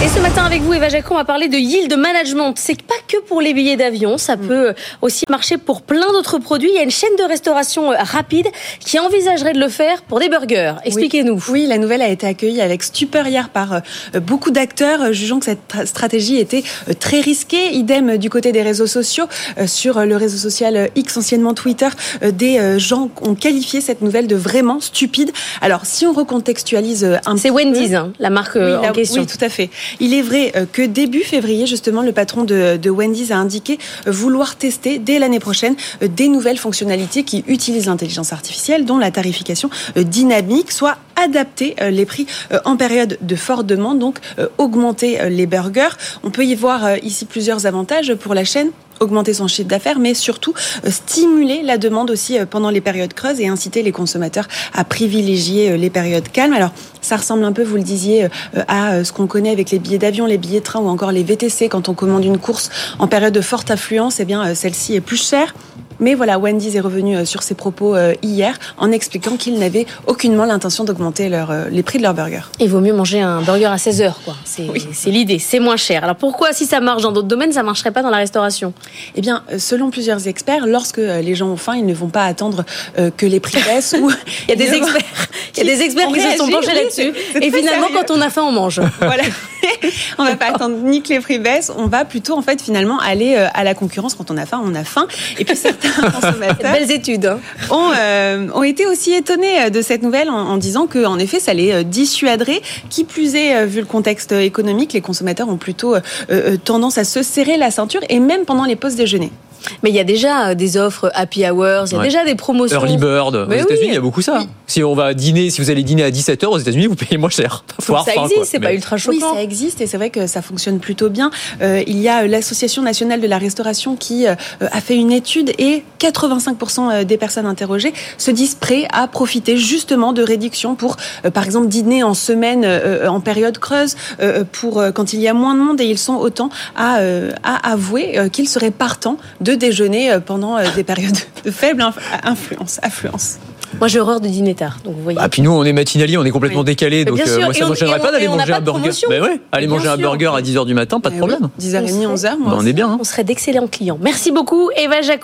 Et ce matin avec vous, Eva Jacon, on va parler de yield management. C'est pas que pour les billets d'avion, ça mm. peut aussi marcher pour plein d'autres produits. Il y a une chaîne de restauration euh, rapide qui envisagerait de le faire pour des burgers. Expliquez-nous. Oui. la nouvelle a été accueillie avec stupeur hier par euh, beaucoup d'acteurs, euh, jugeant que cette stratégie était très risquée. Idem du côté des réseaux sociaux. Sur le réseau social X, anciennement Twitter, des gens ont qualifié cette nouvelle de vraiment stupide. Alors, si on recontextualise un peu... C'est Wendy's, hein, la marque en question. Oui, tout à fait. Il est vrai euh, que début février, justement, le patron de, Wendy's a indiqué euh, vouloir tester dès l'année prochaine euh, des nouvelles fonctionnalités qui utilisent l'intelligence artificielle, dont la tarification dynamique, soit adapter les prix en période de forte demande, donc augmenter les burgers. On peut y voir ici plusieurs avantages pour la chaîne augmenter son chiffre d'affaires, mais surtout euh, stimuler la demande aussi euh, pendant les périodes creuses et inciter les consommateurs à privilégier euh, les périodes calmes. Alors, ça ressemble un peu, vous le disiez, à ce qu'on connaît avec les billets d'avion, les billets de train ou encore les VTC. Quand on commande une course en période de forte affluence, eh bien, celle-ci est plus chère. Mais voilà, Wendy's est revenu euh, sur ses propos euh, hier en expliquant qu'ils n'avaient aucunement l'intention d'augmenter euh, les prix de leurs burgers. Il vaut mieux manger un burger à 16 heures, quoi. C'est l'idée, c'est moins cher. Alors pourquoi, si ça marche dans d'autres domaines, ça marcherait pas dans la restauration? Eh bien, selon plusieurs experts, lorsque les gens ont faim, ils ne vont pas attendre que les prix baissent. ou... Il y a des experts, il y a des experts qui se sont penchés là-dessus. Et finalement, quand on a faim, on mange. Voilà. on va pas attendre ni que les prix baissent, on va plutôt en fait finalement aller à la concurrence. Quand on a faim, on a faim. Et puis certains consommateurs Belles études. Hein. Euh, ont, été aussi étonnés euh, de cette nouvelle en, disant que, en effet, ça les euh, dissuaderait. Qui plus est, vu le contexte économique, les consommateurs ont plutôt tendance à se serrer la ceinture et même pendant les pauses déjeuner. Mais il y a déjà des offres happy hours, il y a déjà des promotions. Early bird. aux États-Unis, il y a beaucoup ça. Si on va dîner, si vous allez dîner à 17h aux États-Unis, vous payez moins cher. ça existe, c'est pas ultra choquant. Oui, ça existe et c'est vrai que ça fonctionne plutôt bien. Euh, il y a l'Association nationale de la restauration qui euh, a fait une étude et 85% euh, des personnes interrogées se disent prêts à profiter justement de réductions pour, par exemple, dîner en semaine en période creuse, pour quand il y a moins de monde et ils sont autant à, à avouer qu'ils seraient partants de déjeuner euh, pendant euh, des périodes de faible influence, affluence. Moi, j'ai horreur de dîner tard. Donc vous voyez. Ah, puis nous, on est matinalier, on est complètement décalé. Donc, euh, moi, ça ne me gênerait pas d'aller manger un burger. Mais ouais, aller manger un burger à 10h du matin, pas de problème. 10h30, 11h. on est bien. Hein. On serait d'excellents clients. Merci beaucoup, Eva Jaco.